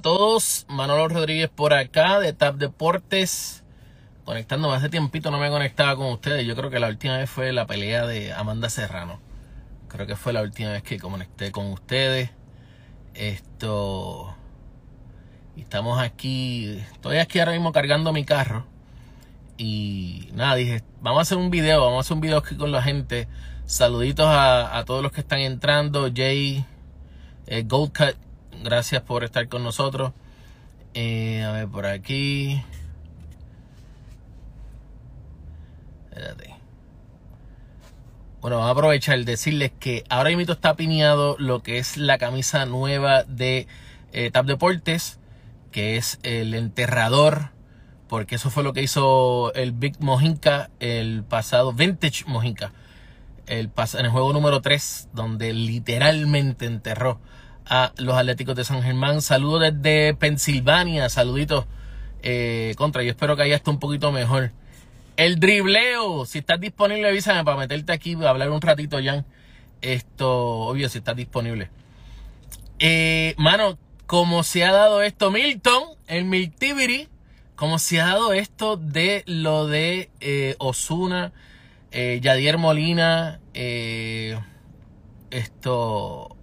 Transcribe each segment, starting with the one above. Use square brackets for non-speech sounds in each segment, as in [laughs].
todos, Manolo Rodríguez por acá de TAP Deportes, conectándome hace tiempito, no me conectaba con ustedes, yo creo que la última vez fue la pelea de Amanda Serrano, creo que fue la última vez que conecté con ustedes, esto, estamos aquí, estoy aquí ahora mismo cargando mi carro, y nada, dije, vamos a hacer un video, vamos a hacer un video aquí con la gente, saluditos a, todos los que están entrando, Jay, eh, Goldcut, Gracias por estar con nosotros. Eh, a ver, por aquí. Espérate. Bueno, vamos a aprovechar decirles que ahora mismo está piñado lo que es la camisa nueva de eh, Tap Deportes, que es el enterrador, porque eso fue lo que hizo el Big Mojinka el pasado, Vintage Mojinka, el, en el juego número 3, donde literalmente enterró a los Atléticos de San Germán. Saludos desde Pensilvania, saluditos eh, contra. Yo espero que haya esto un poquito mejor. El dribleo, si estás disponible, avísame para meterte aquí, hablar un ratito, Jan. Esto, obvio, si estás disponible. Eh, mano, como se ha dado esto, Milton, el Miltivity, como se ha dado esto de lo de eh, Osuna, Yadier Molina, esto,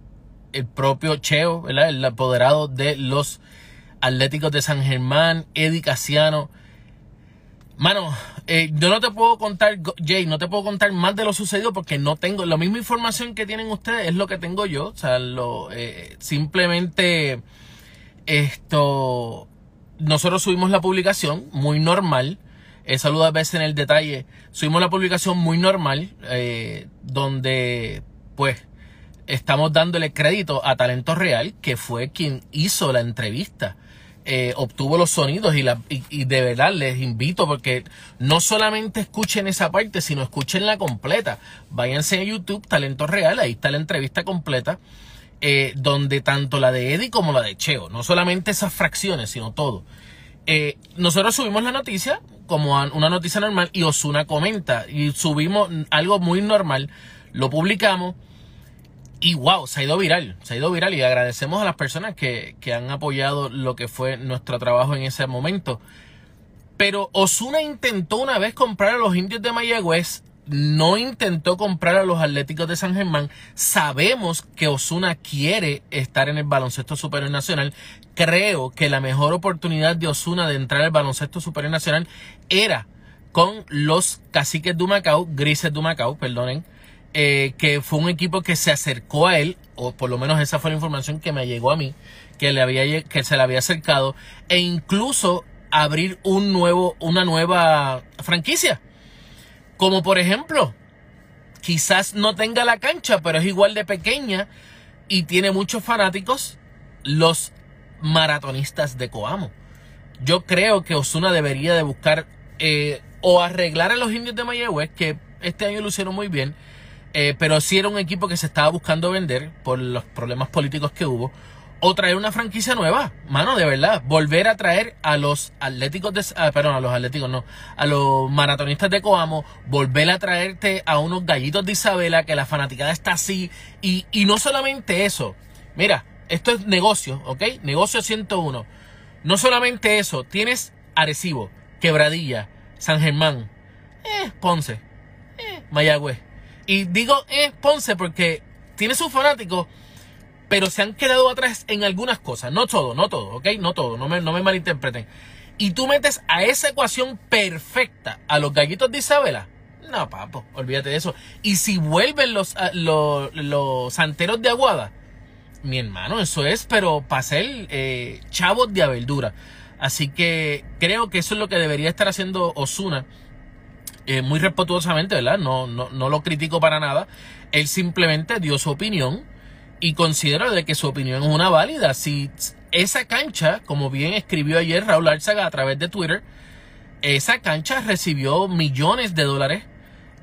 el propio Cheo, ¿verdad? el apoderado de los Atléticos de San Germán, Eddie Casiano. Mano, eh, yo no te puedo contar, Jay, no te puedo contar más de lo sucedido porque no tengo la misma información que tienen ustedes, es lo que tengo yo. O sea, lo, eh, simplemente esto, nosotros subimos la publicación muy normal. Eh, saludo a veces en el detalle. Subimos la publicación muy normal, eh, donde pues estamos dándole crédito a Talento Real, que fue quien hizo la entrevista. Eh, obtuvo los sonidos y, la, y, de verdad les invito porque no solamente escuchen esa parte, sino escuchen la completa. Váyanse a YouTube, Talento Real, ahí está la entrevista completa, eh, donde tanto la de Eddie como la de Cheo, no solamente esas fracciones, sino todo. Eh, nosotros subimos la noticia como una noticia normal y Osuna comenta y subimos algo muy normal, lo publicamos y wow, se ha ido viral, se ha ido viral y agradecemos a las personas que, que han apoyado lo que fue nuestro trabajo en ese momento. Pero Osuna intentó una vez comprar a los indios de Mayagüez, no intentó comprar a los Atléticos de San Germán. Sabemos que Osuna quiere estar en el baloncesto superior nacional. Creo que la mejor oportunidad de Osuna de entrar al baloncesto superior nacional era con los caciques de Macao, grises de Macao, perdonen eh, que fue un equipo que se acercó a él, o por lo menos esa fue la información que me llegó a mí, que, le había, que se le había acercado, e incluso abrir un nuevo, una nueva franquicia. Como por ejemplo, quizás no tenga la cancha, pero es igual de pequeña y tiene muchos fanáticos, los maratonistas de Coamo. Yo creo que Osuna debería de buscar eh, o arreglar a los indios de Mayagüez, que este año lo hicieron muy bien, eh, pero sí era un equipo que se estaba buscando vender por los problemas políticos que hubo. O traer una franquicia nueva, mano, de verdad. Volver a traer a los atléticos de. Ah, perdón, a los atléticos no. A los maratonistas de Coamo. Volver a traerte a unos gallitos de Isabela, que la fanaticada está así. Y, y no solamente eso. Mira, esto es negocio, ¿ok? Negocio 101. No solamente eso. Tienes Arecibo, Quebradilla, San Germán, eh, Ponce, eh, Mayagüez. Y digo eh, Ponce porque tiene sus fanáticos, pero se han quedado atrás en algunas cosas. No todo, no todo, ¿ok? No todo, no me, no me malinterpreten. Y tú metes a esa ecuación perfecta a los gallitos de Isabela. No, papo, olvídate de eso. Y si vuelven los, ah, los, los santeros de Aguada, mi hermano, eso es, pero para ser eh, chavos de abeldura. Así que creo que eso es lo que debería estar haciendo Osuna eh, muy respetuosamente, ¿verdad? No, no, no lo critico para nada. Él simplemente dio su opinión y considero de que su opinión es una válida. Si esa cancha, como bien escribió ayer Raúl Arzaga a través de Twitter, esa cancha recibió millones de dólares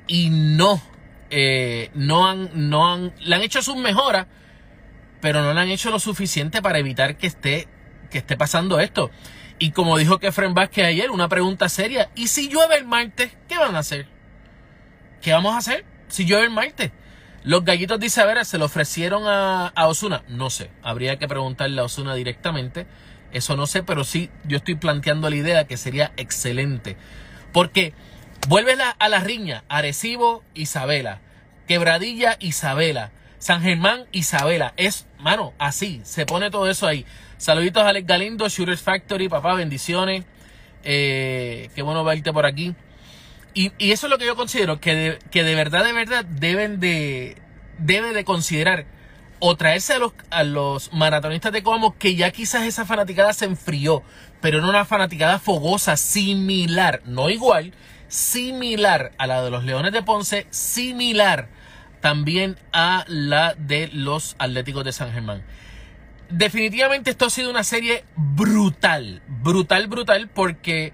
y no, eh, no han, no han, le han hecho sus mejoras, pero no le han hecho lo suficiente para evitar que esté, que esté pasando esto. Y como dijo Kefren Vázquez ayer, una pregunta seria. ¿Y si llueve el martes? ¿Qué van a hacer? ¿Qué vamos a hacer si llueve el martes? Los gallitos de Isabela se lo ofrecieron a, Osuna. No sé, habría que preguntarle a Osuna directamente. Eso no sé, pero sí yo estoy planteando la idea que sería excelente. Porque vuelve a la riña, Arecibo, Isabela, Quebradilla, Isabela, San Germán, Isabela. Es, mano, así, se pone todo eso ahí. Saluditos a Alex Galindo, Shooters Factory, papá, bendiciones. Eh, qué bueno verte por aquí. Y, eso es lo que yo considero, que de, que de verdad, de verdad, deben de, debe de considerar o traerse a los, a los maratonistas de Coamo que ya quizás esa fanaticada se enfrió, pero no una fanaticada fogosa, similar, no igual, similar a la de los Leones de Ponce, similar también a la de los Atléticos de San Germán definitivamente esto ha sido una serie brutal, brutal, brutal, porque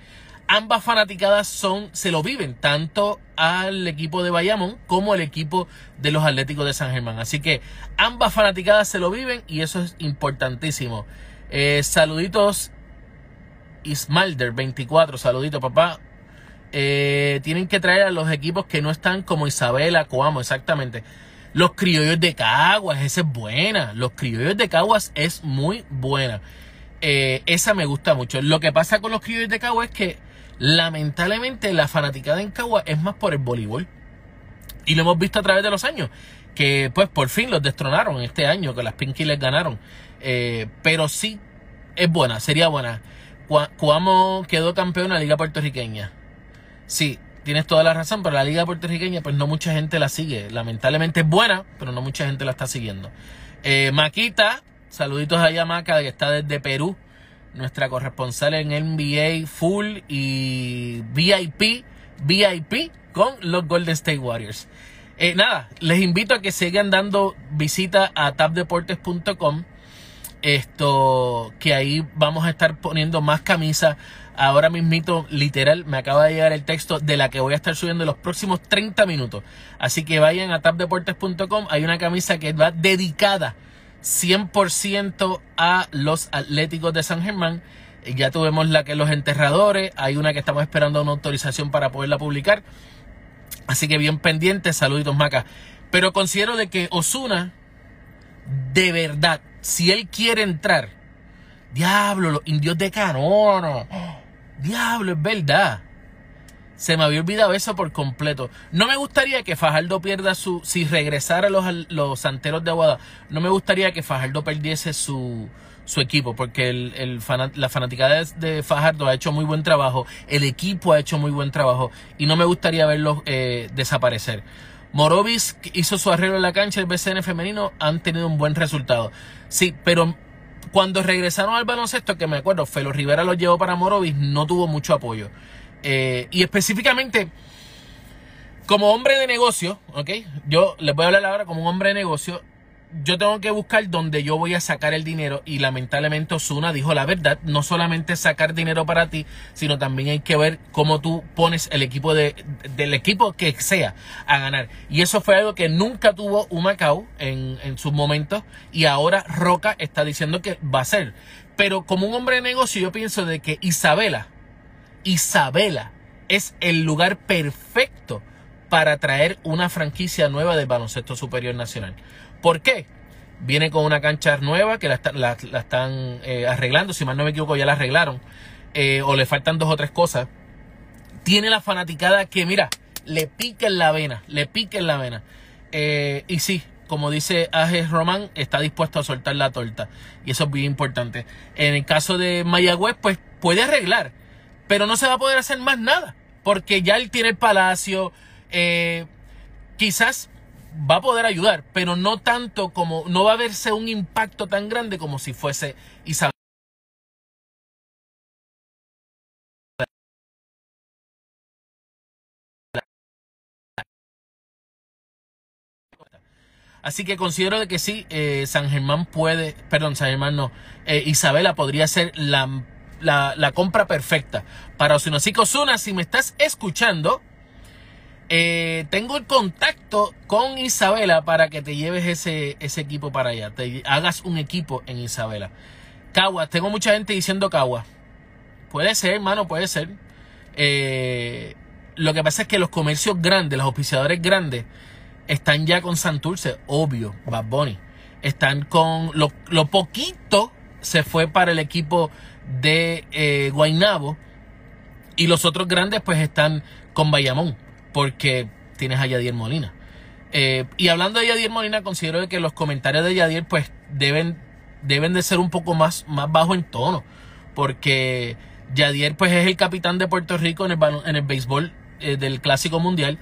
ambas fanaticadas son, se lo viven, tanto al equipo de Bayamón como al equipo de los Atléticos de San Germán. Así que ambas fanaticadas se lo viven y eso es importantísimo. Eh, saluditos, Ismalder 24, saludito papá. Eh, tienen que traer a los equipos que no están como Isabela, Coamo, exactamente. Los criollos de Caguas, esa es buena. Los criollos de Caguas es muy buena. Eh, esa me gusta mucho. Lo que pasa con los criollos de Caguas es que lamentablemente la fanaticada en Caguas es más por el voleibol. Y lo hemos visto a través de los años. Que pues por fin los destronaron este año, que las Pinky les ganaron. Eh, pero sí, es buena, sería buena. Cuamo quedó campeón en la Liga Puertorriqueña. Sí, tienes toda la razón, pero la liga puertorriqueña pues no mucha gente la sigue. Lamentablemente es buena, pero no mucha gente la está siguiendo. Eh, Maquita, saluditos a Maca, que está desde Perú, nuestra corresponsal en NBA Full y VIP, VIP con los Golden State Warriors. Eh, nada, les invito a que sigan dando visita a tapdeportes.com. Esto, que ahí vamos a estar poniendo más camisas Ahora mismito, literal, me acaba de llegar el texto de la que voy a estar subiendo en los próximos 30 minutos. Así que vayan a tapdeportes.com. Hay una camisa que va dedicada 100% a los Atléticos de San Germán. Ya tuvimos la que los enterradores. Hay una que estamos esperando una autorización para poderla publicar. Así que bien pendiente. Saluditos, Maca. Pero considero de que Osuna, de verdad, si él quiere entrar, diablo, los indios de Canono Diablo, es verdad. Se me había olvidado eso por completo. No me gustaría que Fajardo pierda su. Si regresara los, los santeros de Aguada, no me gustaría que Fajardo perdiese su, su equipo, porque el, el la fanaticada de, Fajardo ha hecho muy buen trabajo, el equipo ha hecho muy buen trabajo y no me gustaría verlos eh, desaparecer. Morovis hizo su arreglo en la cancha, el BCN femenino han tenido un buen resultado. Sí, pero cuando regresaron al baloncesto, que me acuerdo, Felo Rivera lo llevó para Morovis, no tuvo mucho apoyo. Eh, y específicamente, como hombre de negocio, ¿ok? Yo les voy a hablar ahora como un hombre de negocio yo tengo que buscar donde yo voy a sacar el dinero y lamentablemente Osuna dijo la verdad, no solamente sacar dinero para ti, sino también hay que ver cómo tú pones el equipo de, del equipo que sea a ganar. Y eso fue algo que nunca tuvo Humacao en, en sus momentos y ahora Roca está diciendo que va a ser. Pero como un hombre de negocio yo pienso de que Isabela, Isabela es el lugar perfecto para traer una franquicia nueva del baloncesto superior nacional. ¿Por qué? Viene con una cancha nueva que la, están eh, arreglando, si mal no me equivoco ya la arreglaron, eh, o le faltan dos o tres cosas. Tiene la fanaticada que, mira, le pica en la vena, le pica en la vena. Eh, y sí, como dice Ajes Román, está dispuesto a soltar la torta. Y eso es bien importante. En el caso de Mayagüez, pues puede arreglar, pero no se va a poder hacer más nada. Porque ya él tiene el palacio. quizás va a poder ayudar, pero no tanto como, no va a verse un impacto tan grande como si fuese Isabel. Así que considero de que sí, eh, San Germán puede, perdón, San Germán no, eh, Isabela podría ser la, la, la compra perfecta para Osuna. Así si me estás escuchando, eh, tengo el contacto con Isabela para que te lleves ese, ese equipo para allá. Te hagas un equipo en Isabela. Caguas, tengo mucha gente diciendo Caguas. Puede ser, hermano, puede ser. Eh, lo que pasa es que los comercios grandes, los oficiadores grandes, están ya con Santurce, obvio, Bad Bunny. Están con lo, lo poquito se fue para el equipo de eh, Guaynabo y los otros grandes pues están con Bayamón porque tienes a Yadier Molina. Eh, y hablando de Yadier Molina, considero que los comentarios de Yadier pues deben, deben de ser un poco más, más bajo en tono porque Yadier pues es el capitán de Puerto Rico en el, en el béisbol eh, del Clásico Mundial,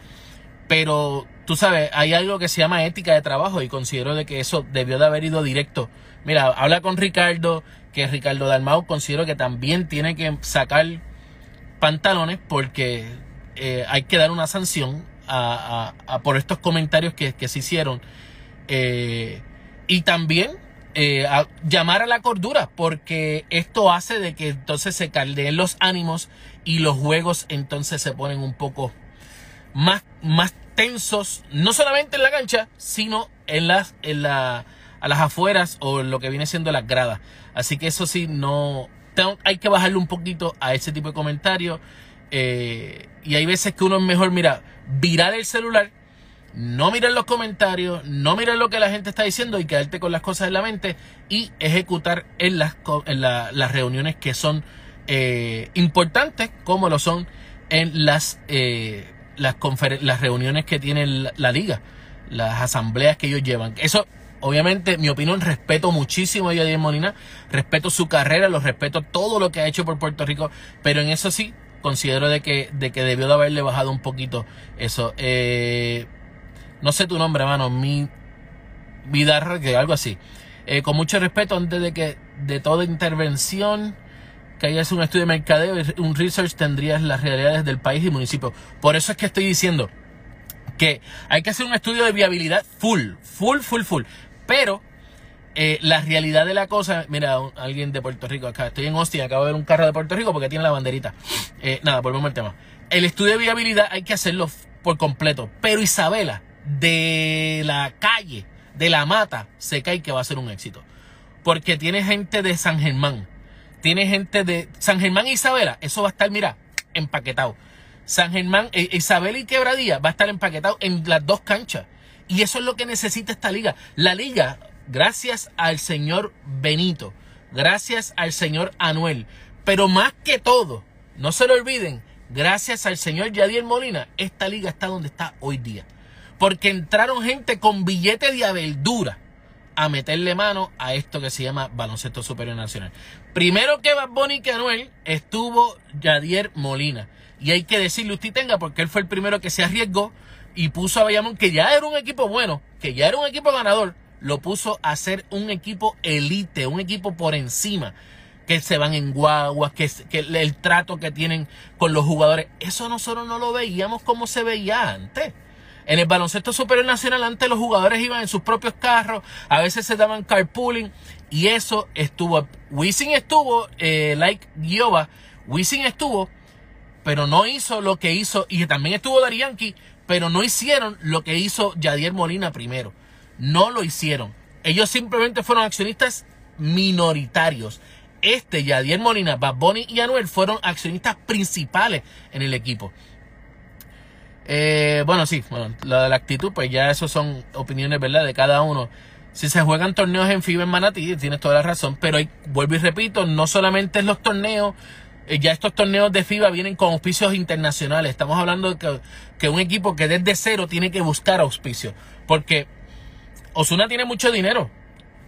pero tú sabes, hay algo que se llama ética de trabajo y considero de que eso debió de haber ido directo. Mira, habla con Ricardo, que Ricardo Dalmau considero que también tiene que sacar pantalones porque eh, hay que dar una sanción por estos comentarios que, se hicieron. Eh, y también eh, llamar a la cordura, porque esto hace de que entonces se caldeen los ánimos y los juegos entonces se ponen un poco más, más tensos, no solamente en la cancha, sino en las, en la, a las afueras o lo que viene siendo las gradas. Así que eso sí, no, hay que bajarle un poquito a ese tipo de comentarios. Eh, y hay veces que uno es mejor, mira, virar el celular no miren los comentarios, no miren lo que la gente está diciendo y quedarte con las cosas en la mente y ejecutar en las, en las reuniones que son eh, importantes, como lo son en las, eh, las, las reuniones que tiene la, liga, las asambleas que ellos llevan. Eso, obviamente, mi opinión, respeto muchísimo a Yadier Molina, respeto su carrera, lo respeto todo lo que ha hecho por Puerto Rico, pero en eso sí considero de que, de que debió de haberle bajado un poquito eso. Eh, no sé tu nombre, hermano, mi vida, que algo así. Eh, con mucho respeto, antes de que de toda intervención que hayas un estudio de mercadeo, un research, tendrías las realidades del país y municipio. Por eso es que estoy diciendo que hay que hacer un estudio de viabilidad full, full, full, full. Pero eh, la realidad de la cosa, mira, alguien de Puerto Rico acá, estoy en Austin, acabo de ver un carro de Puerto Rico porque tiene la banderita. Eh, nada, volvemos al tema. El estudio de viabilidad hay que hacerlo por completo. Pero Isabela, de la calle, de la mata, se cae que va a ser un éxito. Porque tiene gente de San Germán, tiene gente de San Germán e Isabela, eso va a estar, mira, empaquetado. San Germán, eh, Isabela y Quebradía va a estar empaquetado en las dos canchas. Y eso es lo que necesita esta liga. La liga, gracias al señor Benito, gracias al señor Anuel, pero más que todo, no se lo olviden, gracias al señor Yadier Molina, esta liga está donde está hoy día. Porque entraron gente con billete de abeldura a meterle mano a esto que se llama baloncesto superior nacional. Primero que Bad Bunny que Anuel estuvo Yadier Molina. Y hay que decirle usted tenga porque él fue el primero que se arriesgó y puso a Bayamón, que ya era un equipo bueno, que ya era un equipo ganador, lo puso a ser un equipo elite, un equipo por encima, que se van en guaguas, que, el trato que tienen con los jugadores, eso nosotros no lo veíamos como se veía antes. En el baloncesto superior nacional antes los jugadores iban en sus propios carros, a veces se daban carpooling y eso estuvo. Wisin estuvo, eh, like Giova, Wisin estuvo, pero no hizo lo que hizo, y también estuvo Yankee, pero no hicieron lo que hizo Yadier Molina primero. No lo hicieron. Ellos simplemente fueron accionistas minoritarios. Este, Yadier Molina, Bad Bunny y Anuel fueron accionistas principales en el equipo. Eh, bueno, sí, bueno, lo de la actitud, pues ya eso son opiniones, ¿verdad? De cada uno. Si se juegan torneos en FIBA en Manatí, tienes toda la razón, pero vuelvo y repito, no solamente en los torneos, eh, ya estos torneos de FIBA vienen con auspicios internacionales. Estamos hablando de que, que un equipo que desde cero tiene que buscar auspicios, porque Osuna tiene mucho dinero.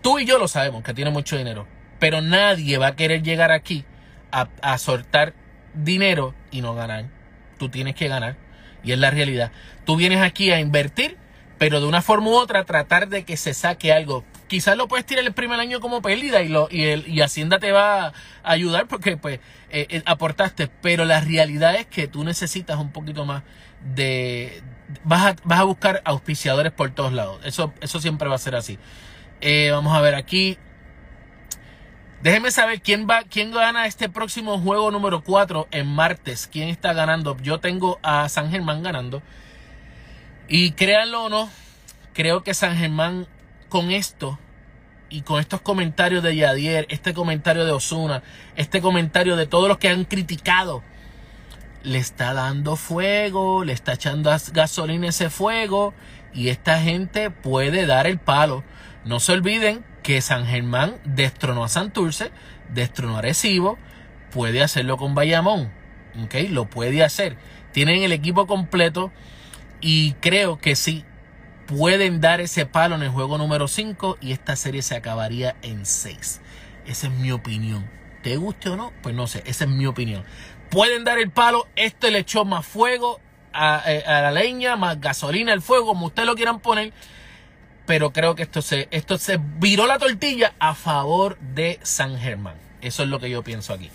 Tú y yo lo sabemos que tiene mucho dinero, pero nadie va a querer llegar aquí a, a soltar dinero y no ganar. Tú tienes que ganar. Y es la realidad. Tú vienes aquí a invertir, pero de una forma u otra tratar de que se saque algo. Quizás lo puedes tirar el primer año como pérdida y, lo, y, el, y Hacienda te va a ayudar porque pues eh, eh, aportaste. Pero la realidad es que tú necesitas un poquito más de... Vas a, vas a buscar auspiciadores por todos lados. Eso, eso siempre va a ser así. Eh, vamos a ver aquí. Déjenme saber quién va, quién gana este próximo juego número 4 en martes. ¿Quién está ganando? Yo tengo a San Germán ganando. Y créanlo o no, creo que San Germán con esto y con estos comentarios de Yadier, este comentario de Osuna, este comentario de todos los que han criticado, le está dando fuego, le está echando gasolina ese fuego y esta gente puede dar el palo. No se olviden que San Germán destronó a Santurce, destronó a Recibo, puede hacerlo con Bayamón, ¿ok? Lo puede hacer. Tienen el equipo completo y creo que sí, pueden dar ese palo en el juego número 5 y esta serie se acabaría en 6. Esa es mi opinión. ¿Te guste o no? Pues no sé, esa es mi opinión. Pueden dar el palo, este le echó más fuego a, eh, a la leña, más gasolina al fuego, como ustedes lo quieran poner pero creo que esto se, esto se viró la tortilla a favor de San Germán. Eso es lo que yo pienso aquí.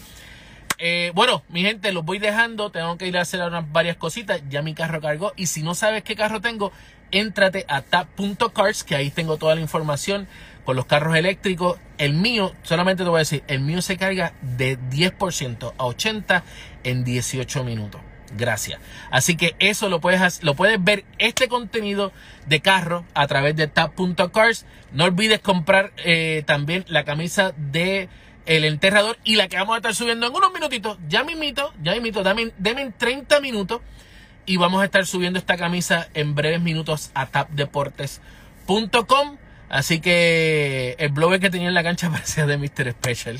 Eh, bueno, mi gente, los voy dejando. Tengo que ir a hacer unas varias cositas. Ya mi carro cargó. Y si no sabes qué carro tengo, éntrate a tap.cars, que ahí tengo toda la información con los carros eléctricos. El mío, solamente te voy a decir, el mío se carga de 10% a 80% en 18 minutos. Gracias. Así que eso lo puedes, lo puedes ver, este contenido de carro a través de tap.cars. No olvides comprar eh, también la camisa de el enterrador y la que vamos a estar subiendo en unos minutitos. Ya mismito, ya mismito, dame, dame 30 minutos y vamos a estar subiendo esta camisa en breves minutos a tapdeportes.com. Así que el blogger que tenía en la cancha [laughs] parecía de Mr. Special.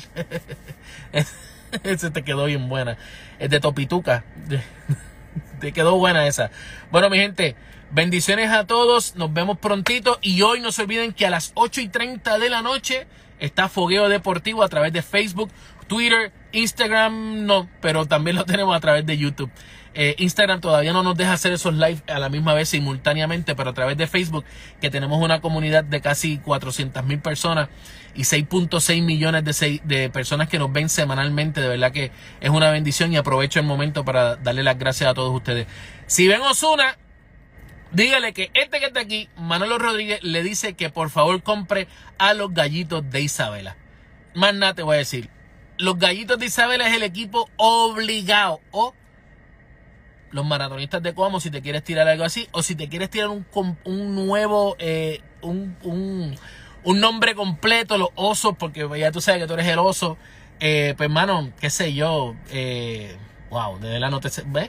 [laughs] Ese te quedó bien buena. Es de Topituca. [laughs] Te quedó buena esa. Bueno, mi gente, bendiciones a todos. Nos vemos prontito. Y hoy no se olviden que a las 8 y 30 de la noche está Fogueo Deportivo a través de Facebook, Twitter, Instagram, no, pero también lo [laughs] tenemos a través de YouTube. Eh, Instagram todavía no nos deja hacer esos live a la misma vez simultáneamente, pero a través de Facebook, que tenemos una comunidad de casi 400 mil personas y 6.6 millones de, de personas que nos ven semanalmente. De verdad que es una bendición y aprovecho el momento para darle las gracias a todos ustedes. Si ven Osuna, dígale que este que está aquí, Manolo Rodríguez, le dice que por favor compre a los gallitos de Isabela. Más nada te voy a decir. Los gallitos de Isabela es el equipo obligado o los maratonistas de Cuamo si te quieres tirar algo así o si te quieres tirar un, un nuevo, eh, un, un, un, nombre completo, los osos, porque ya tú sabes que tú eres el oso. Eh, pues hermano, qué sé yo, eh, wow, de verdad no.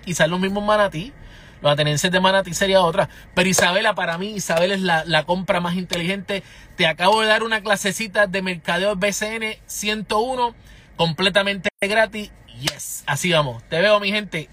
Quizás los mismos manatí. Los atenienses de Manatí sería otra. Pero Isabela, para mí, Isabela es la, la, compra más inteligente. Te acabo de dar una clasecita de mercadeo BCN 101 completamente gratis. Yes, así vamos. Te veo, mi gente.